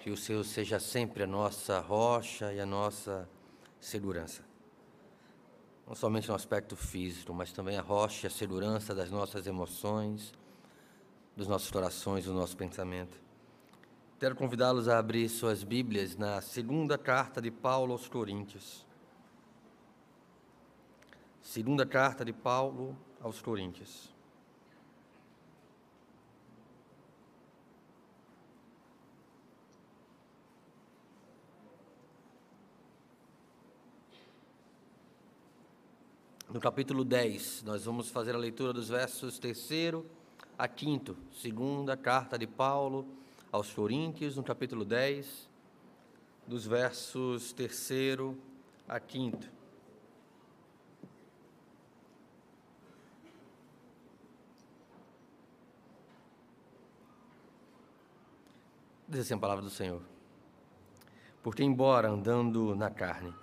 Que o Senhor seja sempre a nossa rocha e a nossa segurança. Não somente no aspecto físico, mas também a rocha e a segurança das nossas emoções, dos nossos corações, do nosso pensamento. Quero convidá-los a abrir suas Bíblias na segunda carta de Paulo aos Coríntios. Segunda carta de Paulo aos Coríntios. No capítulo 10, nós vamos fazer a leitura dos versos 3 a 5, segunda carta de Paulo aos Coríntios, no capítulo 10, dos versos 3 a 5. Diz assim a palavra do Senhor. Porque, embora andando na carne,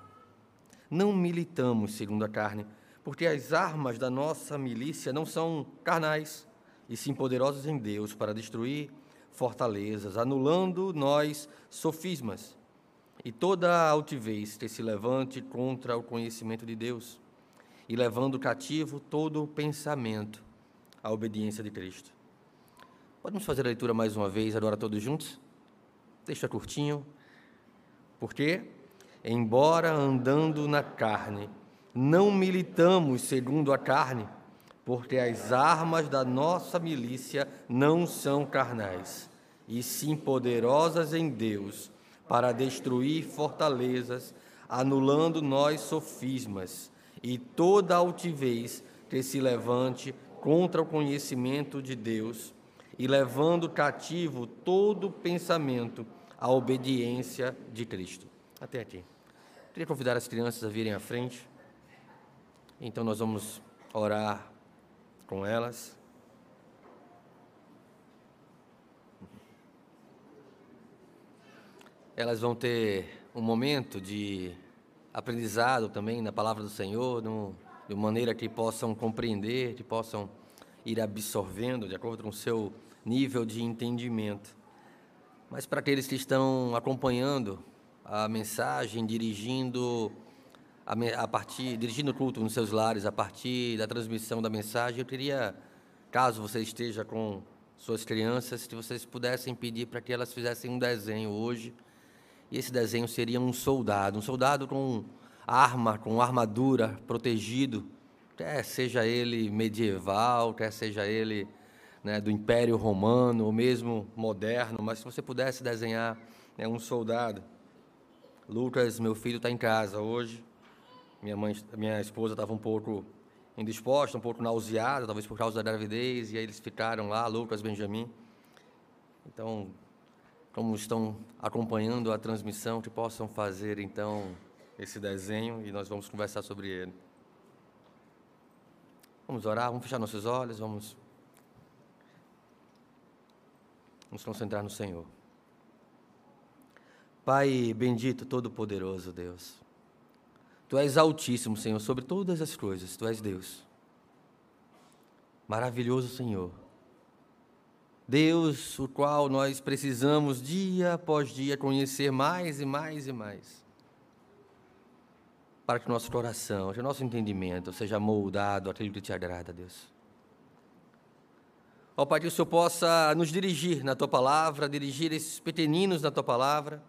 não militamos segundo a carne, porque as armas da nossa milícia não são carnais, e sim poderosos em Deus para destruir fortalezas, anulando nós sofismas e toda a altivez que se levante contra o conhecimento de Deus, e levando cativo todo o pensamento à obediência de Cristo. Podemos fazer a leitura mais uma vez, agora todos juntos? Deixa curtinho. Porque, embora andando na carne, não militamos segundo a carne, porque as armas da nossa milícia não são carnais, e sim poderosas em Deus para destruir fortalezas, anulando nós sofismas e toda altivez que se levante contra o conhecimento de Deus, e levando cativo todo pensamento à obediência de Cristo. Até aqui. Queria convidar as crianças a virem à frente. Então nós vamos orar com elas. Elas vão ter um momento de aprendizado também na palavra do Senhor, de maneira que possam compreender, que possam ir absorvendo de acordo com o seu nível de entendimento. Mas para aqueles que estão acompanhando a mensagem, dirigindo a, partir, dirigindo o culto nos seus lares a partir da transmissão da mensagem, eu queria, caso você esteja com suas crianças, que vocês pudessem pedir para que elas fizessem um desenho hoje. E esse desenho seria um soldado, um soldado com arma, com armadura, protegido, quer seja ele medieval, quer seja ele né, do Império Romano, ou mesmo moderno, mas se você pudesse desenhar né, um soldado. Lucas, meu filho, está em casa hoje. Minha mãe, minha esposa estava um pouco indisposta, um pouco nauseada, talvez por causa da gravidez, e aí eles ficaram lá, Lucas, Benjamin. Então, como estão acompanhando a transmissão, que possam fazer então esse desenho e nós vamos conversar sobre ele. Vamos orar, vamos fechar nossos olhos, vamos nos concentrar no Senhor. Pai bendito, todo-poderoso Deus. Tu és altíssimo, Senhor, sobre todas as coisas, Tu és Deus. Maravilhoso Senhor. Deus, o qual nós precisamos dia após dia conhecer mais e mais e mais. Para que nosso coração, que nosso entendimento seja moldado aquilo que te agrada, Deus. Ó Pai, que o Senhor possa nos dirigir na Tua palavra, dirigir esses pequeninos na Tua palavra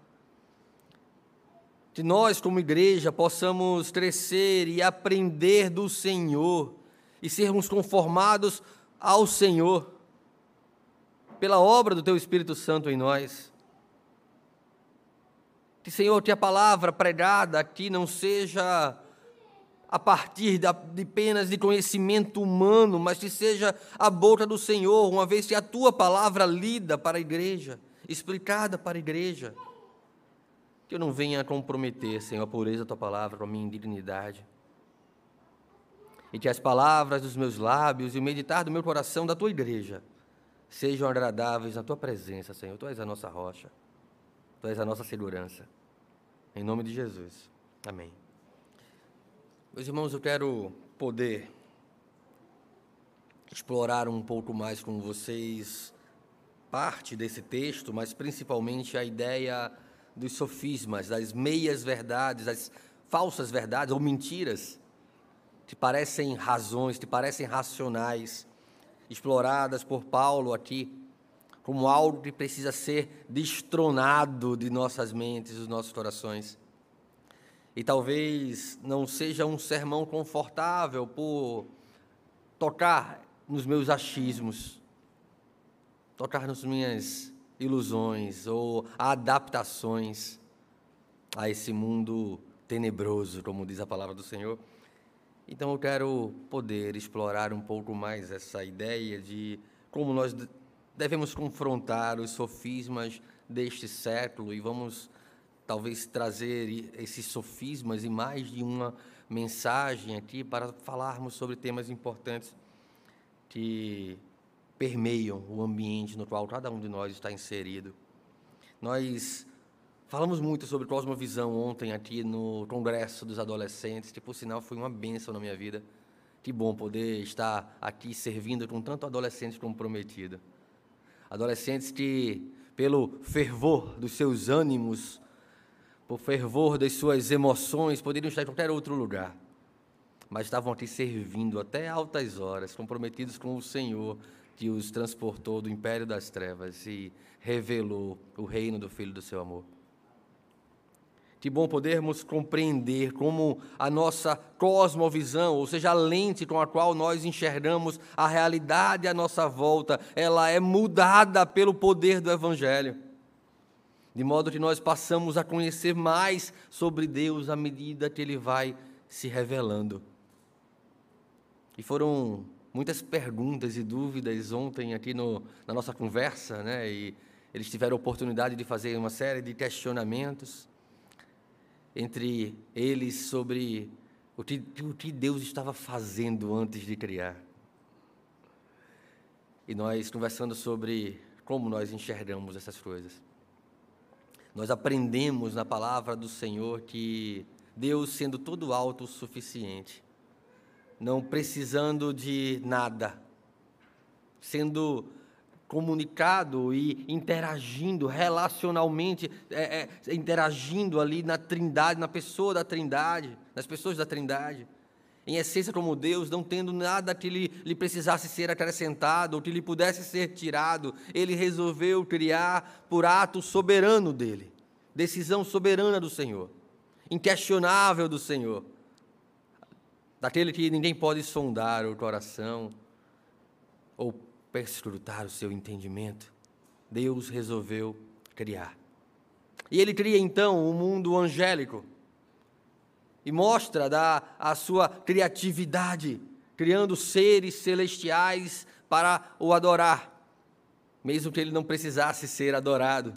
que nós, como igreja, possamos crescer e aprender do Senhor e sermos conformados ao Senhor pela obra do Teu Espírito Santo em nós. Que, Senhor, que a palavra pregada aqui não seja a partir de apenas de conhecimento humano, mas que seja a boca do Senhor, uma vez que a Tua palavra lida para a igreja, explicada para a igreja que eu não venha comprometer, Senhor, a pureza da tua palavra com a minha indignidade. E que as palavras dos meus lábios e o meditar do meu coração da tua igreja sejam agradáveis na tua presença, Senhor. Tu és a nossa rocha, tu és a nossa segurança. Em nome de Jesus. Amém. Meus irmãos, eu quero poder explorar um pouco mais com vocês parte desse texto, mas principalmente a ideia dos sofismas, das meias verdades, das falsas verdades ou mentiras, que parecem razões, que parecem racionais, exploradas por Paulo aqui, como algo que precisa ser destronado de nossas mentes, dos nossos corações. E talvez não seja um sermão confortável por tocar nos meus achismos, tocar nas minhas ilusões ou adaptações a esse mundo tenebroso, como diz a palavra do Senhor. Então eu quero poder explorar um pouco mais essa ideia de como nós devemos confrontar os sofismas deste século e vamos talvez trazer esses sofismas e mais de uma mensagem aqui para falarmos sobre temas importantes que permeiam o ambiente no qual cada um de nós está inserido. Nós falamos muito sobre cosmovisão ontem aqui no Congresso dos Adolescentes, que por sinal foi uma bênção na minha vida. Que bom poder estar aqui servindo com tanto adolescente comprometido. Adolescentes que, pelo fervor dos seus ânimos, por fervor das suas emoções, poderiam estar em qualquer outro lugar, mas estavam aqui servindo até altas horas, comprometidos com o Senhor, que os transportou do império das trevas e revelou o reino do Filho do seu amor. Que bom podermos compreender como a nossa cosmovisão, ou seja, a lente com a qual nós enxergamos a realidade à nossa volta, ela é mudada pelo poder do Evangelho de modo que nós passamos a conhecer mais sobre Deus à medida que Ele vai se revelando. E foram muitas perguntas e dúvidas ontem aqui no, na nossa conversa, né? E eles tiveram a oportunidade de fazer uma série de questionamentos entre eles sobre o que, o que Deus estava fazendo antes de criar. E nós conversando sobre como nós enxergamos essas coisas. Nós aprendemos na palavra do Senhor que Deus, sendo todo autossuficiente, não precisando de nada, sendo comunicado e interagindo relacionalmente, é, é, interagindo ali na Trindade, na pessoa da Trindade, nas pessoas da Trindade, em essência como Deus, não tendo nada que lhe, lhe precisasse ser acrescentado ou que lhe pudesse ser tirado, ele resolveu criar por ato soberano dele, decisão soberana do Senhor, inquestionável do Senhor, daquele que ninguém pode sondar o coração ou perscrutar o seu entendimento. Deus resolveu criar. E ele cria então o um mundo angélico e mostra da, a sua criatividade, criando seres celestiais para o adorar, mesmo que ele não precisasse ser adorado.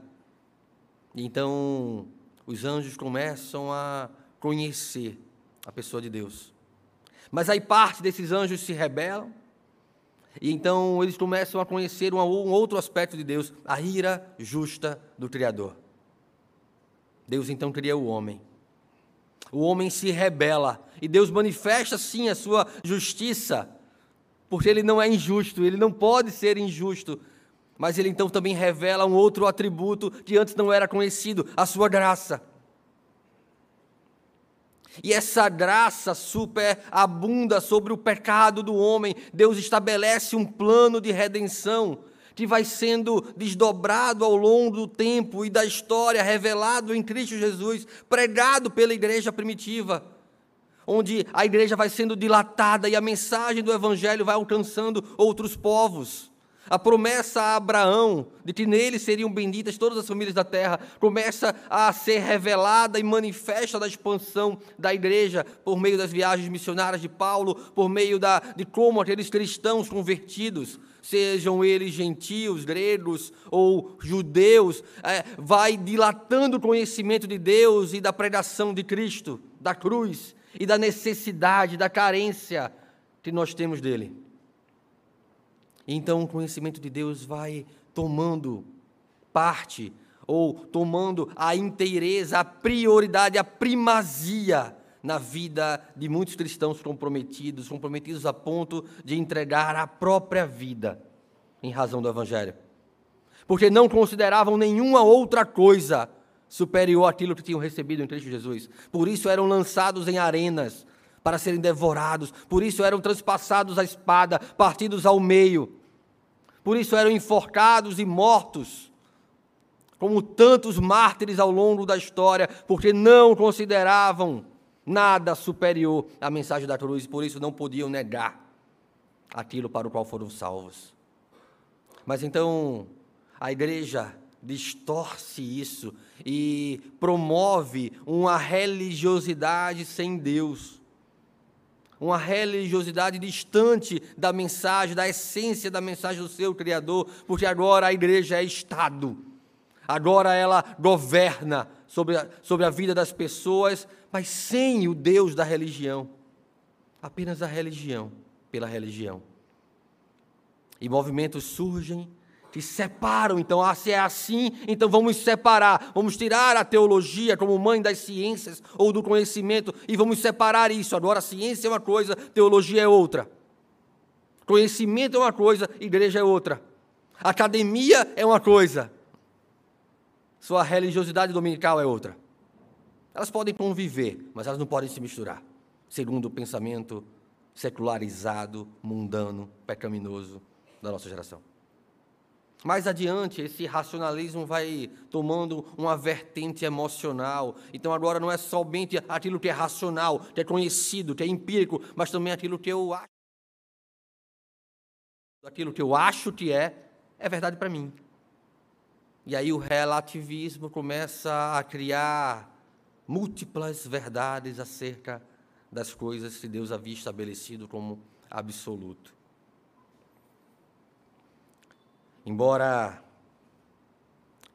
Então, os anjos começam a conhecer a pessoa de Deus. Mas aí parte desses anjos se rebelam, e então eles começam a conhecer um, outro aspecto de Deus, a ira justa do Criador. Deus então cria o homem o homem se rebela e Deus manifesta sim a sua justiça, porque ele não é injusto, ele não pode ser injusto, mas ele então também revela um outro atributo que antes não era conhecido, a sua graça. E essa graça superabunda sobre o pecado do homem. Deus estabelece um plano de redenção que vai sendo desdobrado ao longo do tempo e da história, revelado em Cristo Jesus, pregado pela igreja primitiva, onde a igreja vai sendo dilatada e a mensagem do Evangelho vai alcançando outros povos. A promessa a Abraão de que nele seriam benditas todas as famílias da terra começa a ser revelada e manifesta da expansão da igreja por meio das viagens missionárias de Paulo, por meio da, de como aqueles cristãos convertidos sejam eles gentios, gregos ou judeus, é, vai dilatando o conhecimento de Deus e da pregação de Cristo, da cruz e da necessidade, da carência que nós temos dele. Então o conhecimento de Deus vai tomando parte ou tomando a inteireza, a prioridade, a primazia na vida de muitos cristãos comprometidos, comprometidos a ponto de entregar a própria vida em razão do Evangelho. porque não consideravam nenhuma outra coisa superior àquilo que tinham recebido em Cristo Jesus. Por isso eram lançados em arenas para serem devorados, por isso eram transpassados a espada, partidos ao meio. Por isso eram enforcados e mortos, como tantos mártires ao longo da história, porque não consideravam nada superior à mensagem da cruz, por isso não podiam negar aquilo para o qual foram salvos. Mas então a igreja distorce isso e promove uma religiosidade sem Deus. Uma religiosidade distante da mensagem, da essência da mensagem do seu Criador, porque agora a igreja é Estado. Agora ela governa sobre a, sobre a vida das pessoas, mas sem o Deus da religião. Apenas a religião pela religião. E movimentos surgem que separam, então, ah, se é assim, então vamos separar, vamos tirar a teologia como mãe das ciências ou do conhecimento e vamos separar isso. Agora, ciência é uma coisa, teologia é outra. Conhecimento é uma coisa, igreja é outra. Academia é uma coisa, sua religiosidade dominical é outra. Elas podem conviver, mas elas não podem se misturar, segundo o pensamento secularizado, mundano, pecaminoso da nossa geração. Mais adiante, esse racionalismo vai tomando uma vertente emocional. Então, agora não é somente aquilo que é racional, que é conhecido, que é empírico, mas também aquilo que eu acho. Aquilo que eu acho que é, é verdade para mim. E aí o relativismo começa a criar múltiplas verdades acerca das coisas que Deus havia estabelecido como absoluto. Embora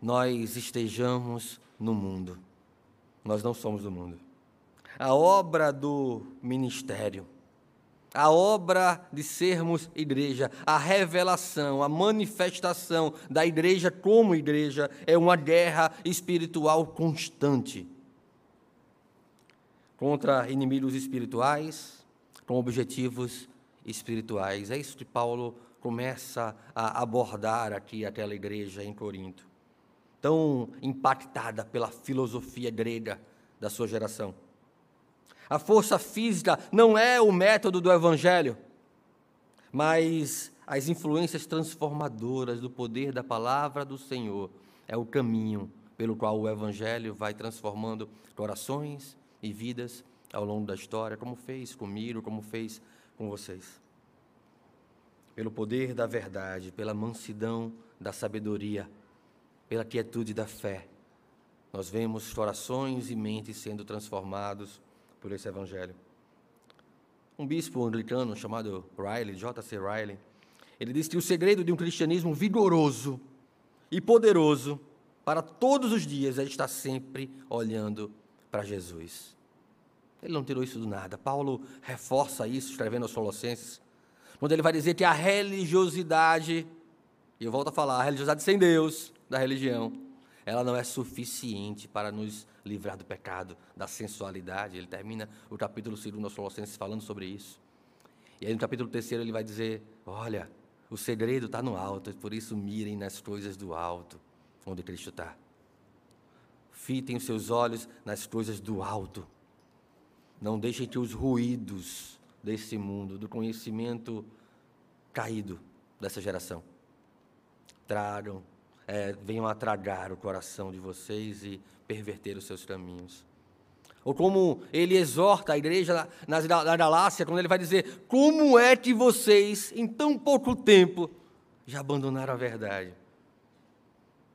nós estejamos no mundo, nós não somos do mundo. A obra do ministério, a obra de sermos igreja, a revelação, a manifestação da igreja como igreja é uma guerra espiritual constante contra inimigos espirituais, com objetivos espirituais. É isso que Paulo começa a abordar aqui aquela igreja em Corinto, tão impactada pela filosofia grega da sua geração. A força física não é o método do evangelho, mas as influências transformadoras do poder da palavra do Senhor é o caminho pelo qual o evangelho vai transformando corações, e vidas ao longo da história, como fez comigo, como fez com vocês. Pelo poder da verdade, pela mansidão da sabedoria, pela quietude da fé, nós vemos corações e mentes sendo transformados por esse evangelho. Um bispo anglicano chamado Riley, J.C. Riley, ele disse que o segredo de um cristianismo vigoroso e poderoso para todos os dias é estar sempre olhando para Jesus. Ele não tirou isso do nada. Paulo reforça isso escrevendo aos Colossenses, quando ele vai dizer que a religiosidade, e eu volto a falar, a religiosidade sem Deus, da religião, ela não é suficiente para nos livrar do pecado, da sensualidade. Ele termina o capítulo 2 aos Colossenses falando sobre isso. E aí no capítulo 3 ele vai dizer: Olha, o segredo está no alto, por isso mirem nas coisas do alto, onde Cristo está. Fitem os seus olhos nas coisas do alto, não deixem que os ruídos desse mundo, do conhecimento caído dessa geração, tragam, é, venham a tragar o coração de vocês e perverter os seus caminhos. Ou como ele exorta a igreja na, na Galácia, quando ele vai dizer: Como é que vocês, em tão pouco tempo, já abandonaram a verdade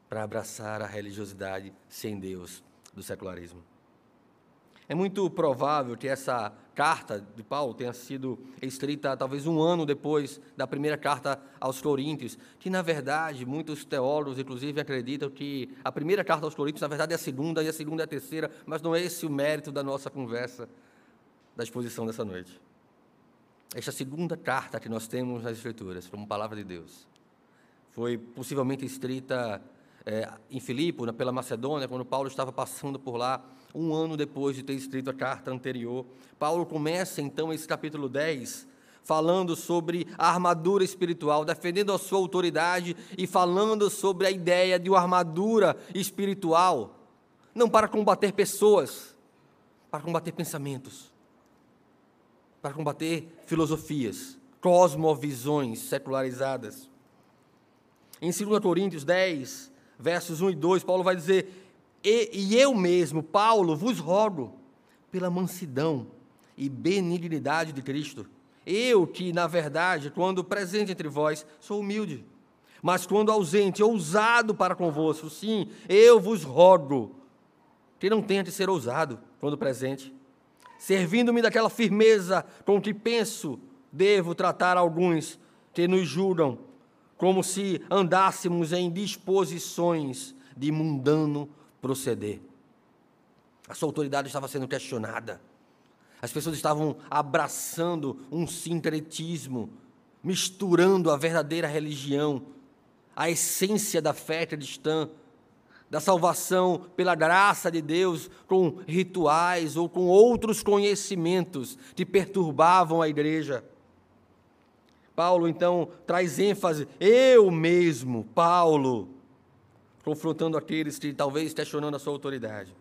para abraçar a religiosidade sem Deus do secularismo? É muito provável que essa carta de Paulo tenha sido escrita talvez um ano depois da primeira carta aos Coríntios, que na verdade muitos teólogos, inclusive, acreditam que a primeira carta aos Coríntios, na verdade, é a segunda e a segunda é a terceira, mas não é esse o mérito da nossa conversa, da exposição dessa noite. Esta segunda carta que nós temos nas Escrituras, como palavra de Deus, foi possivelmente escrita é, em Filipe, pela Macedônia, quando Paulo estava passando por lá um ano depois de ter escrito a carta anterior. Paulo começa então esse capítulo 10 falando sobre a armadura espiritual, defendendo a sua autoridade e falando sobre a ideia de uma armadura espiritual, não para combater pessoas, para combater pensamentos, para combater filosofias, cosmovisões secularizadas. Em 2 Coríntios 10, versos 1 e 2, Paulo vai dizer: e, e eu mesmo, Paulo, vos rogo, pela mansidão e benignidade de Cristo. Eu que, na verdade, quando presente entre vós, sou humilde, mas quando ausente, ousado para convosco, sim, eu vos rogo que não tenha de ser ousado quando presente, servindo-me daquela firmeza com que penso devo tratar alguns que nos julgam, como se andássemos em disposições de mundano proceder. A sua autoridade estava sendo questionada. As pessoas estavam abraçando um sincretismo, misturando a verdadeira religião, a essência da fé cristã, da salvação pela graça de Deus, com rituais ou com outros conhecimentos que perturbavam a igreja. Paulo então traz ênfase, eu mesmo, Paulo, confrontando aqueles que talvez questionando a sua autoridade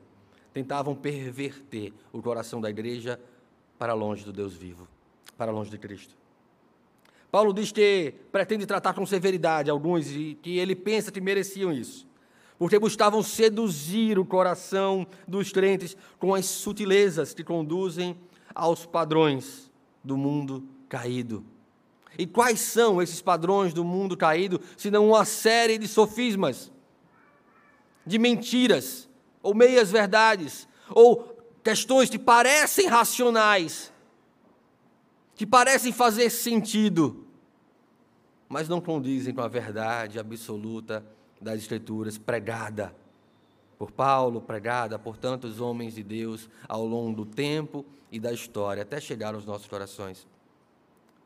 tentavam perverter o coração da igreja para longe do Deus vivo, para longe de Cristo. Paulo diz que pretende tratar com severidade alguns e que ele pensa que mereciam isso, porque buscavam seduzir o coração dos crentes com as sutilezas que conduzem aos padrões do mundo caído. E quais são esses padrões do mundo caído, senão uma série de sofismas, de mentiras, ou meias verdades, ou questões que parecem racionais, que parecem fazer sentido, mas não condizem com a verdade absoluta das Escrituras pregada por Paulo, pregada por tantos homens de Deus ao longo do tempo e da história, até chegar aos nossos corações.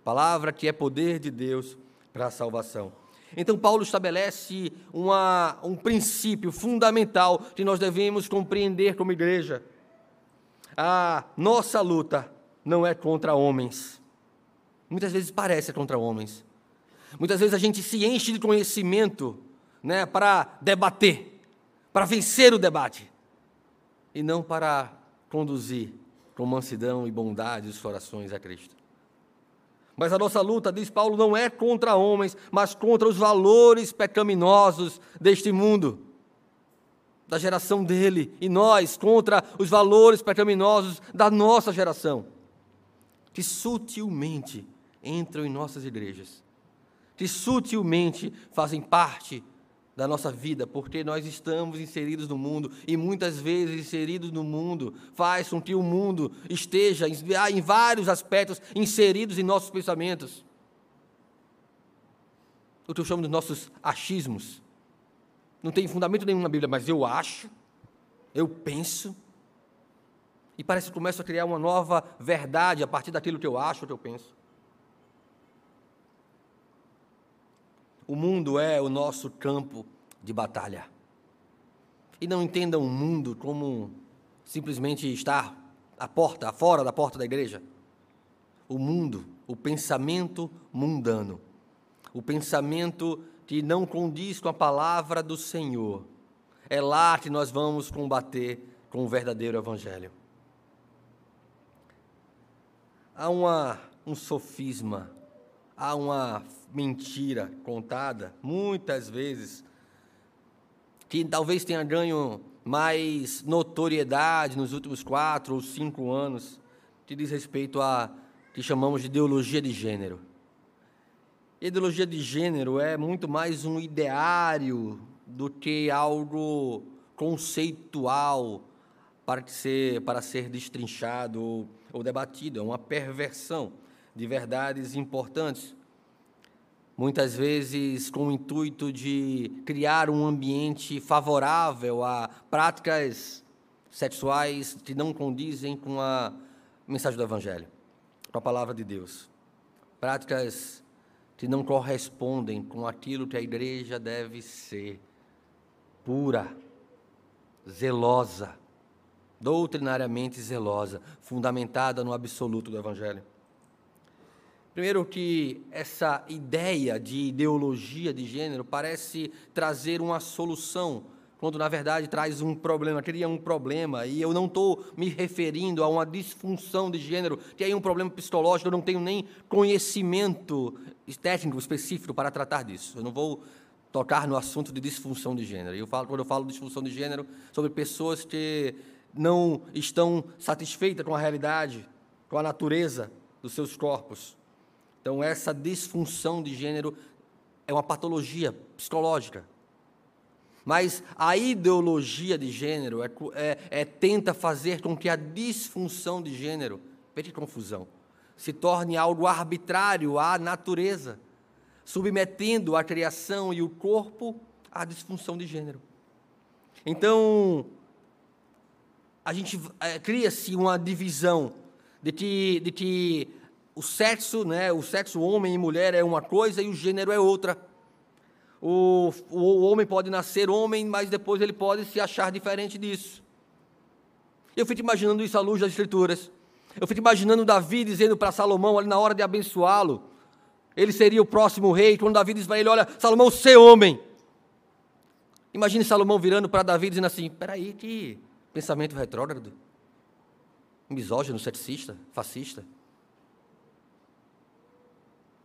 Palavra que é poder de Deus para a salvação. Então, Paulo estabelece uma, um princípio fundamental que nós devemos compreender como igreja. A nossa luta não é contra homens. Muitas vezes parece contra homens. Muitas vezes a gente se enche de conhecimento né, para debater, para vencer o debate, e não para conduzir com mansidão e bondade os corações a Cristo. Mas a nossa luta, diz Paulo, não é contra homens, mas contra os valores pecaminosos deste mundo, da geração dele, e nós contra os valores pecaminosos da nossa geração, que sutilmente entram em nossas igrejas, que sutilmente fazem parte da nossa vida, porque nós estamos inseridos no mundo e muitas vezes inseridos no mundo faz com que o mundo esteja em vários aspectos inseridos em nossos pensamentos. O que eu chamo de nossos achismos. Não tem fundamento nenhum na Bíblia, mas eu acho, eu penso, e parece que começo a criar uma nova verdade a partir daquilo que eu acho, que eu penso. O mundo é o nosso campo de batalha. E não entendam o mundo como simplesmente estar à porta, fora da porta da igreja. O mundo, o pensamento mundano, o pensamento que não condiz com a palavra do Senhor, é lá que nós vamos combater com o verdadeiro Evangelho. Há uma, um sofisma há uma mentira contada, muitas vezes, que talvez tenha ganho mais notoriedade nos últimos quatro ou cinco anos, que diz respeito a que chamamos de ideologia de gênero. Ideologia de gênero é muito mais um ideário do que algo conceitual para ser, para ser destrinchado ou, ou debatido, é uma perversão de verdades importantes. Muitas vezes com o intuito de criar um ambiente favorável a práticas sexuais que não condizem com a mensagem do Evangelho, com a palavra de Deus. Práticas que não correspondem com aquilo que a igreja deve ser pura, zelosa, doutrinariamente zelosa, fundamentada no absoluto do Evangelho. Primeiro, que essa ideia de ideologia de gênero parece trazer uma solução, quando na verdade traz um problema, cria um problema, e eu não estou me referindo a uma disfunção de gênero, que é um problema psicológico, eu não tenho nem conhecimento técnico específico para tratar disso. Eu não vou tocar no assunto de disfunção de gênero. Eu falo, quando eu falo de disfunção de gênero, sobre pessoas que não estão satisfeitas com a realidade, com a natureza dos seus corpos. Então, essa disfunção de gênero é uma patologia psicológica. Mas a ideologia de gênero é, é, é, tenta fazer com que a disfunção de gênero, veja que confusão, se torne algo arbitrário à natureza, submetendo a criação e o corpo à disfunção de gênero. Então, a gente é, cria-se uma divisão de que, de que o sexo, né, o sexo homem e mulher é uma coisa e o gênero é outra. O, o homem pode nascer homem, mas depois ele pode se achar diferente disso. Eu fico imaginando isso à luz das Escrituras. Eu fico imaginando Davi dizendo para Salomão, ali na hora de abençoá-lo, ele seria o próximo rei. Quando Davi diz para ele: Olha, Salomão, ser homem. Imagine Salomão virando para Davi dizendo assim: Peraí, que pensamento retrógrado misógino, sexista, fascista?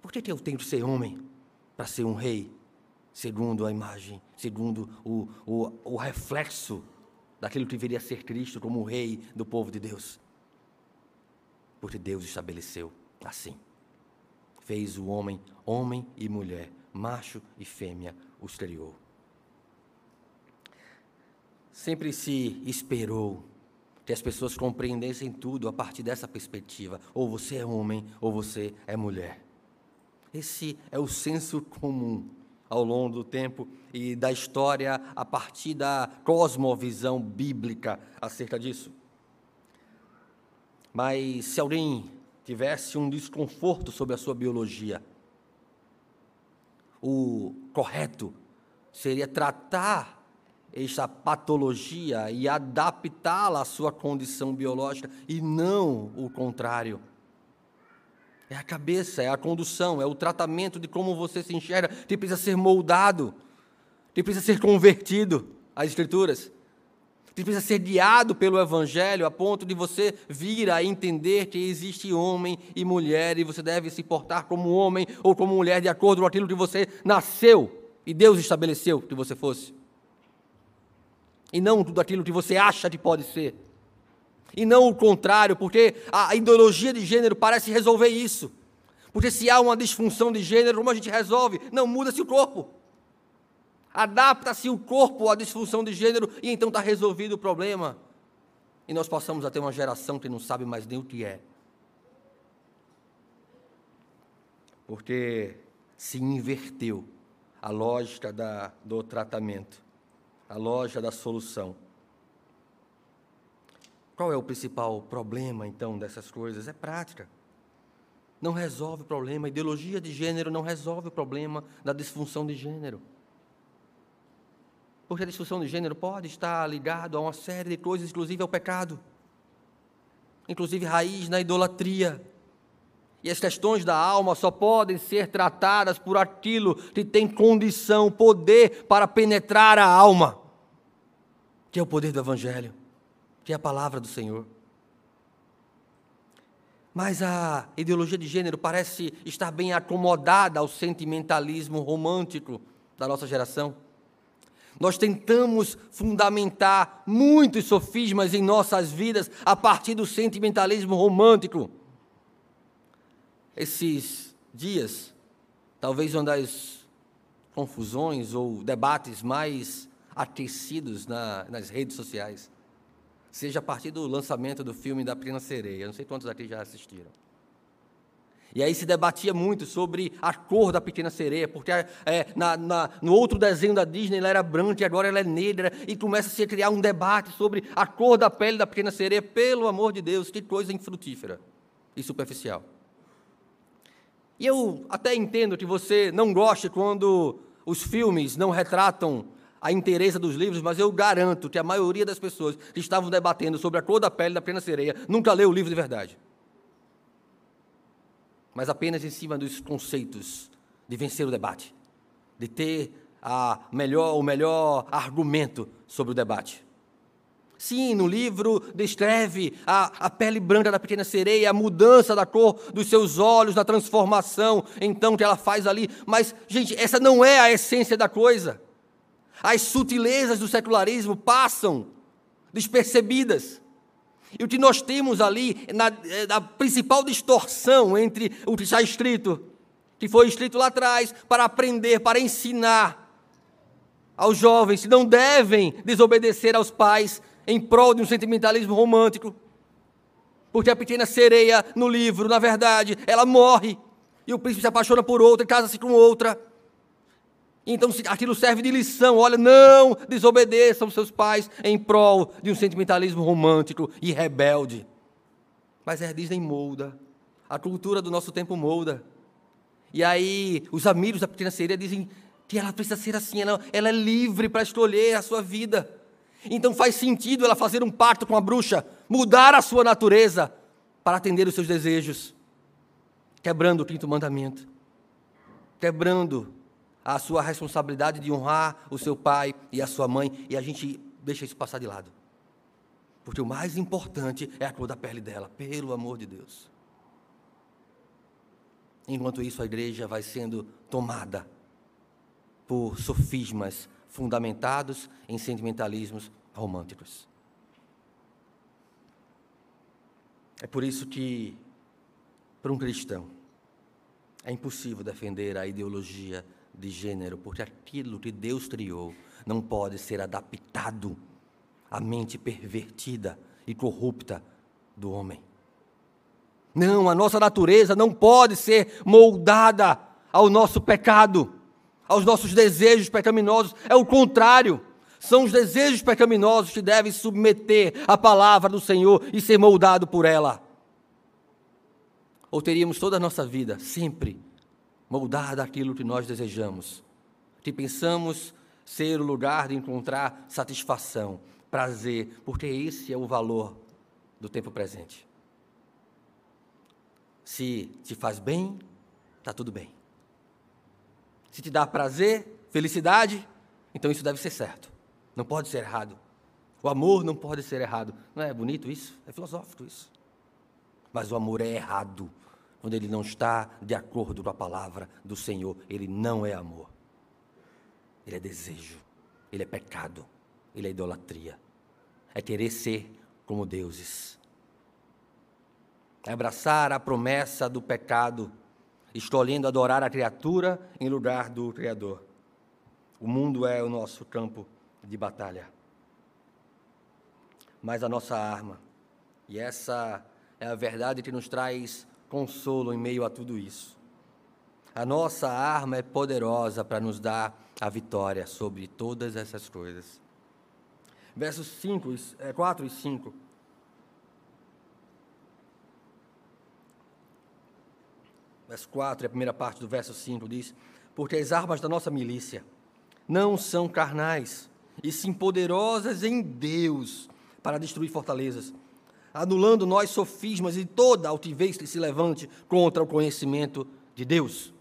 Por que, que eu tenho que ser homem para ser um rei, segundo a imagem, segundo o, o, o reflexo daquilo que deveria ser Cristo como o rei do povo de Deus? Porque Deus estabeleceu assim. Fez o homem, homem e mulher, macho e fêmea, os criou. Sempre se esperou que as pessoas compreendessem tudo a partir dessa perspectiva. Ou você é homem, ou você é mulher. Esse é o senso comum ao longo do tempo e da história a partir da cosmovisão bíblica acerca disso. Mas se alguém tivesse um desconforto sobre a sua biologia, o correto seria tratar esta patologia e adaptá-la à sua condição biológica e não o contrário. É a cabeça, é a condução, é o tratamento de como você se enxerga, que precisa ser moldado, que precisa ser convertido às Escrituras, que precisa ser guiado pelo Evangelho a ponto de você vir a entender que existe homem e mulher e você deve se portar como homem ou como mulher de acordo com aquilo que você nasceu e Deus estabeleceu que você fosse. E não tudo aquilo que você acha que pode ser. E não o contrário, porque a ideologia de gênero parece resolver isso. Porque se há uma disfunção de gênero, como a gente resolve? Não muda-se o corpo. Adapta-se o corpo à disfunção de gênero e então está resolvido o problema. E nós passamos a ter uma geração que não sabe mais nem o que é. Porque se inverteu a lógica da, do tratamento a loja da solução. Qual é o principal problema, então, dessas coisas? É prática. Não resolve o problema. A ideologia de gênero não resolve o problema da disfunção de gênero. Porque a disfunção de gênero pode estar ligado a uma série de coisas, inclusive ao pecado. Inclusive raiz na idolatria. E as questões da alma só podem ser tratadas por aquilo que tem condição, poder para penetrar a alma, que é o poder do Evangelho, que é a palavra do Senhor. Mas a ideologia de gênero parece estar bem acomodada ao sentimentalismo romântico da nossa geração. Nós tentamos fundamentar muitos sofismas em nossas vidas a partir do sentimentalismo romântico esses dias, talvez uma das confusões ou debates mais aquecidos na, nas redes sociais, seja a partir do lançamento do filme da Pequena Sereia. Não sei quantos aqui já assistiram. E aí se debatia muito sobre a cor da pequena sereia, porque é, na, na, no outro desenho da Disney ela era branca e agora ela é negra, e começa -se a criar um debate sobre a cor da pele da pequena sereia. Pelo amor de Deus, que coisa infrutífera e superficial. E eu até entendo que você não goste quando os filmes não retratam a inteireza dos livros, mas eu garanto que a maioria das pessoas que estavam debatendo sobre a cor da pele da pequena sereia nunca leu o livro de verdade. mas apenas em cima dos conceitos de vencer o debate, de ter a melhor, o melhor argumento sobre o debate. Sim, no livro descreve a, a pele branca da pequena sereia, a mudança da cor dos seus olhos, da transformação, então, que ela faz ali. Mas, gente, essa não é a essência da coisa. As sutilezas do secularismo passam despercebidas. E o que nós temos ali, na, é, na principal distorção entre o que está escrito, que foi escrito lá atrás, para aprender, para ensinar aos jovens que não devem desobedecer aos pais em prol de um sentimentalismo romântico. Porque a pequena sereia no livro, na verdade, ela morre e o príncipe se apaixona por outra e casa-se com outra. Então aquilo serve de lição. Olha, não desobedeçam seus pais em prol de um sentimentalismo romântico e rebelde. Mas a Disney molda. A cultura do nosso tempo molda. E aí os amigos da pequena sereia dizem que ela precisa ser assim, ela, ela é livre para escolher a sua vida. Então faz sentido ela fazer um pacto com a bruxa, mudar a sua natureza para atender os seus desejos, quebrando o quinto mandamento, quebrando a sua responsabilidade de honrar o seu pai e a sua mãe, e a gente deixa isso passar de lado. Porque o mais importante é a cor da pele dela, pelo amor de Deus. Enquanto isso, a igreja vai sendo tomada por sofismas fundamentados em sentimentalismos românticos. É por isso que, para um cristão, é impossível defender a ideologia de gênero, porque aquilo que Deus criou não pode ser adaptado à mente pervertida e corrupta do homem. Não, a nossa natureza não pode ser moldada ao nosso pecado aos nossos desejos pecaminosos. É o contrário. São os desejos pecaminosos que devem submeter à palavra do Senhor e ser moldado por ela. Ou teríamos toda a nossa vida sempre moldada aquilo que nós desejamos, que pensamos ser o lugar de encontrar satisfação, prazer, porque esse é o valor do tempo presente. Se te faz bem, está tudo bem. Se te dá prazer, felicidade, então isso deve ser certo. Não pode ser errado. O amor não pode ser errado. Não é bonito isso? É filosófico isso. Mas o amor é errado quando ele não está de acordo com a palavra do Senhor. Ele não é amor. Ele é desejo. Ele é pecado. Ele é idolatria. É querer ser como deuses. É abraçar a promessa do pecado escolhendo adorar a criatura em lugar do Criador. O mundo é o nosso campo de batalha. Mas a nossa arma, e essa é a verdade que nos traz consolo em meio a tudo isso. A nossa arma é poderosa para nos dar a vitória sobre todas essas coisas. Versos 5, 4 e 5. verso 4, a primeira parte do verso 5 diz: Porque as armas da nossa milícia não são carnais, e sim poderosas em Deus para destruir fortalezas, anulando nós sofismas e toda altivez que se levante contra o conhecimento de Deus.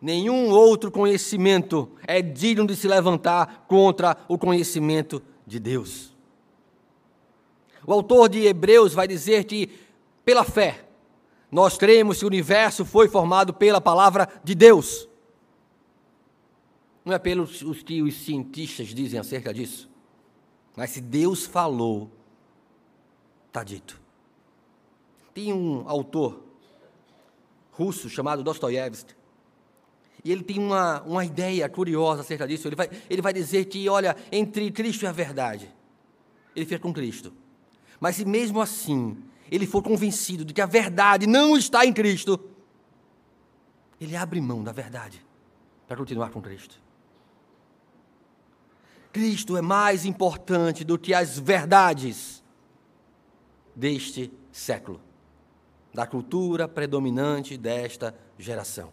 Nenhum outro conhecimento é digno de se levantar contra o conhecimento de Deus. O autor de Hebreus vai dizer que, pela fé, nós cremos que o universo foi formado pela palavra de Deus. Não é pelos os que os cientistas dizem acerca disso. Mas se Deus falou, está dito. Tem um autor russo chamado Dostoiévski, e ele tem uma, uma ideia curiosa acerca disso. Ele vai, ele vai dizer que, olha, entre Cristo e a verdade, ele fica com Cristo. Mas se mesmo assim ele for convencido de que a verdade não está em Cristo, ele abre mão da verdade para continuar com Cristo. Cristo é mais importante do que as verdades deste século, da cultura predominante desta geração,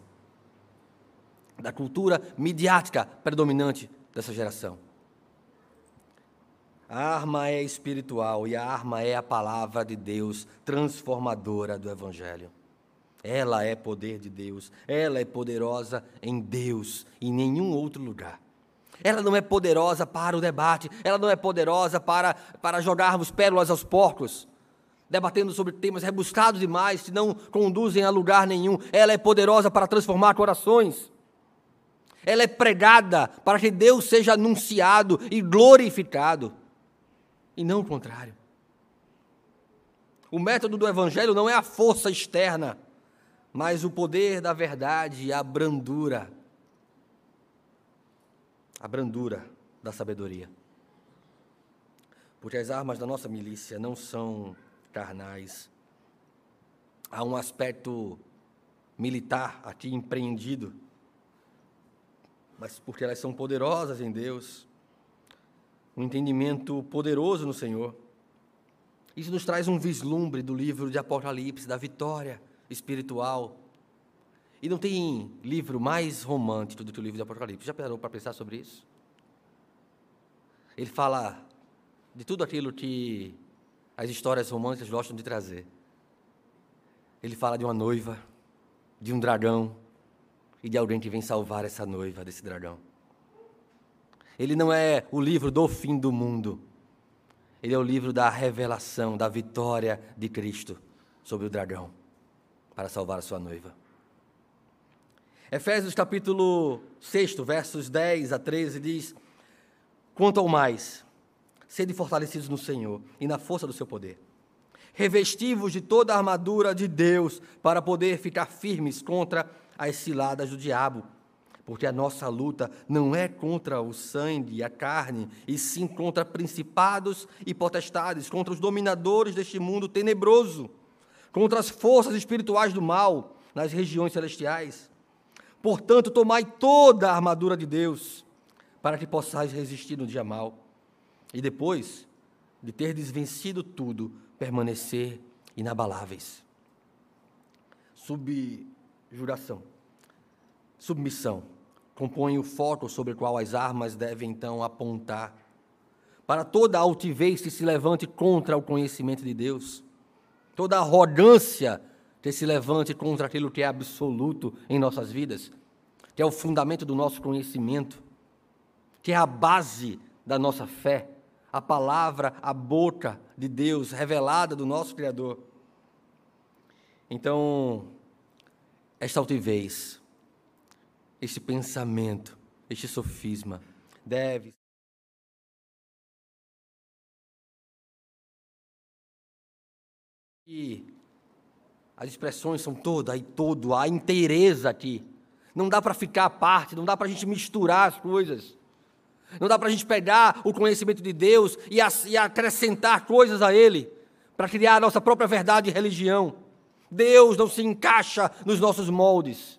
da cultura midiática predominante dessa geração. A arma é espiritual e a arma é a palavra de Deus transformadora do Evangelho. Ela é poder de Deus, ela é poderosa em Deus, em nenhum outro lugar. Ela não é poderosa para o debate, ela não é poderosa para, para jogarmos pérolas aos porcos, debatendo sobre temas rebuscados demais que não conduzem a lugar nenhum. Ela é poderosa para transformar corações. Ela é pregada para que Deus seja anunciado e glorificado, e não o contrário. O método do Evangelho não é a força externa, mas o poder da verdade e a brandura a brandura da sabedoria. Porque as armas da nossa milícia não são carnais. Há um aspecto militar aqui empreendido, mas porque elas são poderosas em Deus, um entendimento poderoso no Senhor. Isso nos traz um vislumbre do livro de Apocalipse, da vitória espiritual e não tem livro mais romântico do que o livro do Apocalipse. Já parou para pensar sobre isso? Ele fala de tudo aquilo que as histórias românticas gostam de trazer. Ele fala de uma noiva, de um dragão e de alguém que vem salvar essa noiva desse dragão. Ele não é o livro do fim do mundo. Ele é o livro da revelação, da vitória de Cristo sobre o dragão para salvar a sua noiva. Efésios capítulo 6, versos 10 a 13 diz: Quanto ao mais, sede fortalecidos no Senhor e na força do seu poder. Revestivos de toda a armadura de Deus para poder ficar firmes contra as ciladas do diabo. Porque a nossa luta não é contra o sangue e a carne, e sim contra principados e potestades, contra os dominadores deste mundo tenebroso, contra as forças espirituais do mal nas regiões celestiais. Portanto, tomai toda a armadura de Deus, para que possais resistir no dia mal. E depois de ter desvencido tudo, permanecer inabaláveis. Subjuração, submissão, compõe o foco sobre o qual as armas devem então apontar. Para toda altivez que se levante contra o conhecimento de Deus, toda arrogância que se levante contra aquilo que é absoluto em nossas vidas, que é o fundamento do nosso conhecimento, que é a base da nossa fé, a palavra, a boca de Deus revelada do nosso Criador. Então, esta altivez, este pensamento, este sofisma, deve e as expressões são todas, aí todo, a inteireza aqui. Não dá para ficar à parte, não dá para a gente misturar as coisas. Não dá para a gente pegar o conhecimento de Deus e, e acrescentar coisas a Ele, para criar a nossa própria verdade e religião. Deus não se encaixa nos nossos moldes.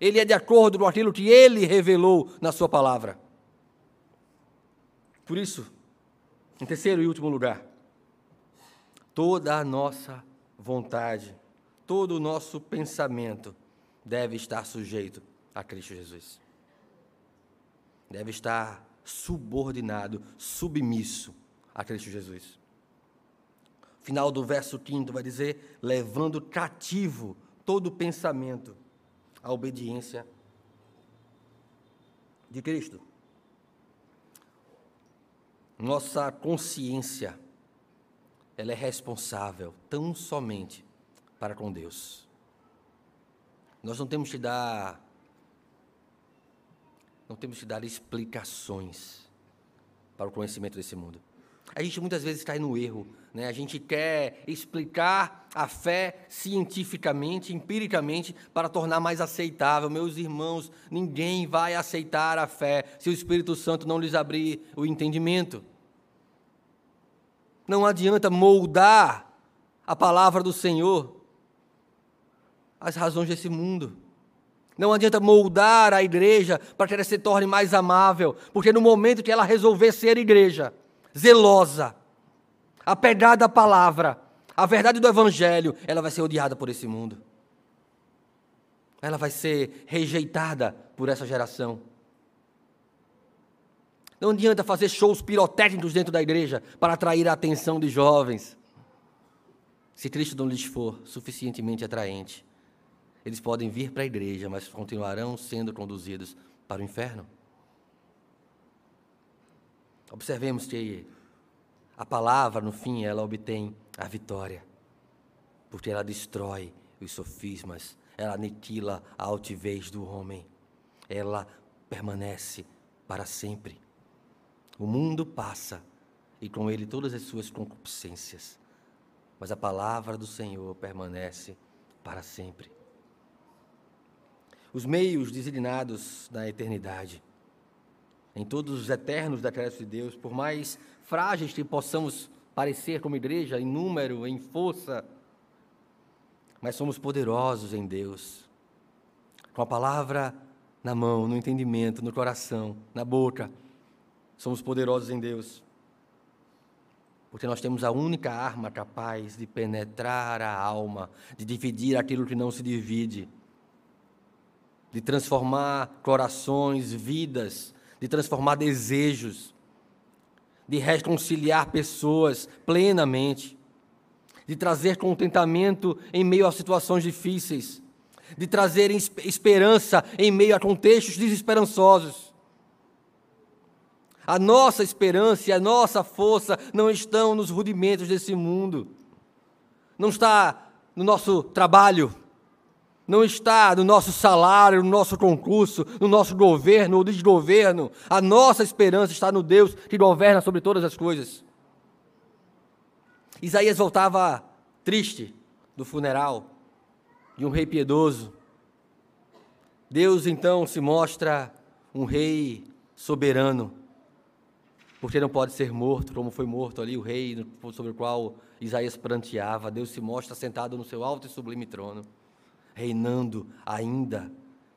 Ele é de acordo com aquilo que Ele revelou na Sua palavra. Por isso, em terceiro e último lugar, toda a nossa vontade, todo o nosso pensamento deve estar sujeito a Cristo Jesus. Deve estar subordinado, submisso a Cristo Jesus. Final do verso 5 vai dizer: levando cativo todo pensamento à obediência de Cristo. Nossa consciência ela é responsável tão somente para com Deus. Nós não temos que dar não temos que dar explicações para o conhecimento desse mundo. A gente muitas vezes cai no erro, né? A gente quer explicar a fé cientificamente, empiricamente, para tornar mais aceitável. Meus irmãos, ninguém vai aceitar a fé se o Espírito Santo não lhes abrir o entendimento. Não adianta moldar a palavra do Senhor às razões desse mundo. Não adianta moldar a igreja para que ela se torne mais amável, porque no momento que ela resolver ser igreja, zelosa, apegada à palavra, à verdade do evangelho, ela vai ser odiada por esse mundo. Ela vai ser rejeitada por essa geração. Não adianta fazer shows pirotécnicos dentro da igreja para atrair a atenção de jovens. Se Cristo não lhes for suficientemente atraente, eles podem vir para a igreja, mas continuarão sendo conduzidos para o inferno. Observemos que a palavra, no fim, ela obtém a vitória, porque ela destrói os sofismas, ela aniquila a altivez do homem, ela permanece para sempre. O mundo passa e com ele todas as suas concupiscências, mas a palavra do Senhor permanece para sempre. Os meios designados na eternidade, em todos os eternos decretos de Deus, por mais frágeis que possamos parecer como igreja, em número, em força, mas somos poderosos em Deus. Com a palavra na mão, no entendimento, no coração, na boca, somos poderosos em Deus. Porque nós temos a única arma capaz de penetrar a alma, de dividir aquilo que não se divide, de transformar corações, vidas, de transformar desejos, de reconciliar pessoas plenamente, de trazer contentamento em meio a situações difíceis, de trazer esperança em meio a contextos desesperançosos. A nossa esperança e a nossa força não estão nos rudimentos desse mundo, não está no nosso trabalho, não está no nosso salário, no nosso concurso, no nosso governo ou desgoverno. A nossa esperança está no Deus que governa sobre todas as coisas. Isaías voltava triste do funeral de um rei piedoso. Deus então se mostra um rei soberano, porque não pode ser morto, como foi morto ali o rei sobre o qual Isaías pranteava. Deus se mostra sentado no seu alto e sublime trono reinando ainda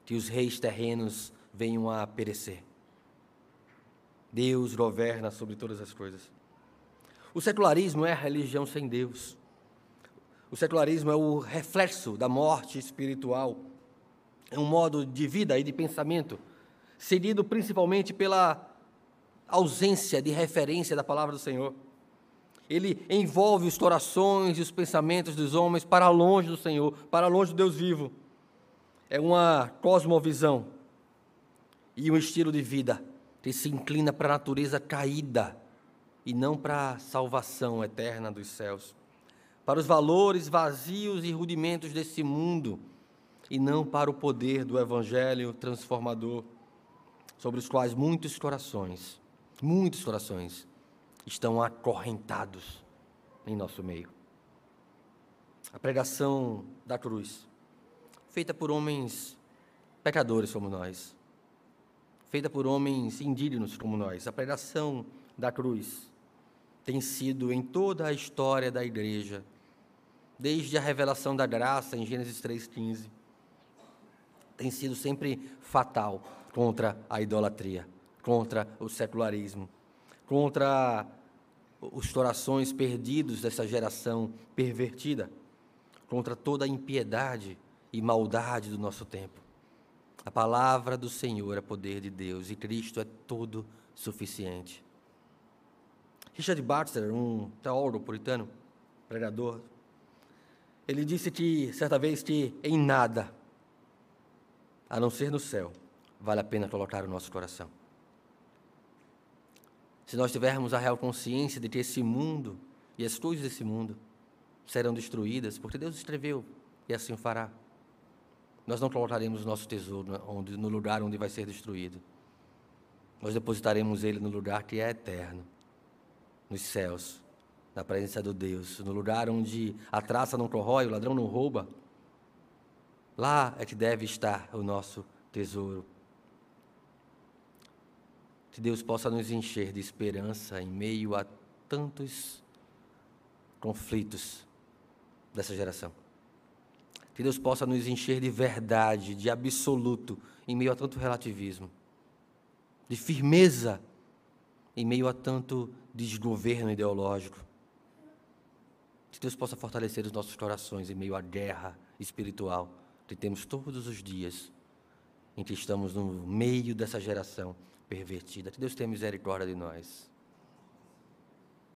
que os reis terrenos venham a perecer. Deus governa sobre todas as coisas. O secularismo é a religião sem Deus. O secularismo é o reflexo da morte espiritual. É um modo de vida e de pensamento, seguido principalmente pela ausência de referência da palavra do Senhor. Ele envolve os corações e os pensamentos dos homens para longe do Senhor, para longe do Deus vivo. É uma cosmovisão e um estilo de vida que se inclina para a natureza caída e não para a salvação eterna dos céus, para os valores vazios e rudimentos desse mundo e não para o poder do evangelho transformador, sobre os quais muitos corações, muitos corações estão acorrentados em nosso meio. A pregação da cruz, feita por homens pecadores como nós, feita por homens indignos como nós, a pregação da cruz tem sido em toda a história da igreja, desde a revelação da graça em Gênesis 3,15, tem sido sempre fatal contra a idolatria, contra o secularismo, contra os corações perdidos dessa geração pervertida, contra toda a impiedade e maldade do nosso tempo. A palavra do Senhor é poder de Deus e Cristo é todo suficiente. Richard Baxter, um teólogo puritano, pregador, ele disse que certa vez que em nada, a não ser no céu, vale a pena colocar o nosso coração se nós tivermos a real consciência de que esse mundo e as coisas desse mundo serão destruídas, porque Deus escreveu e assim o fará. Nós não colocaremos nosso tesouro no lugar onde vai ser destruído. Nós depositaremos ele no lugar que é eterno, nos céus, na presença do Deus, no lugar onde a traça não corrói, o ladrão não rouba. Lá é que deve estar o nosso tesouro que Deus possa nos encher de esperança em meio a tantos conflitos dessa geração. Que Deus possa nos encher de verdade, de absoluto, em meio a tanto relativismo, de firmeza em meio a tanto desgoverno ideológico. Que Deus possa fortalecer os nossos corações em meio à guerra espiritual que temos todos os dias, em que estamos no meio dessa geração pervertida. Que Deus tenha misericórdia de nós.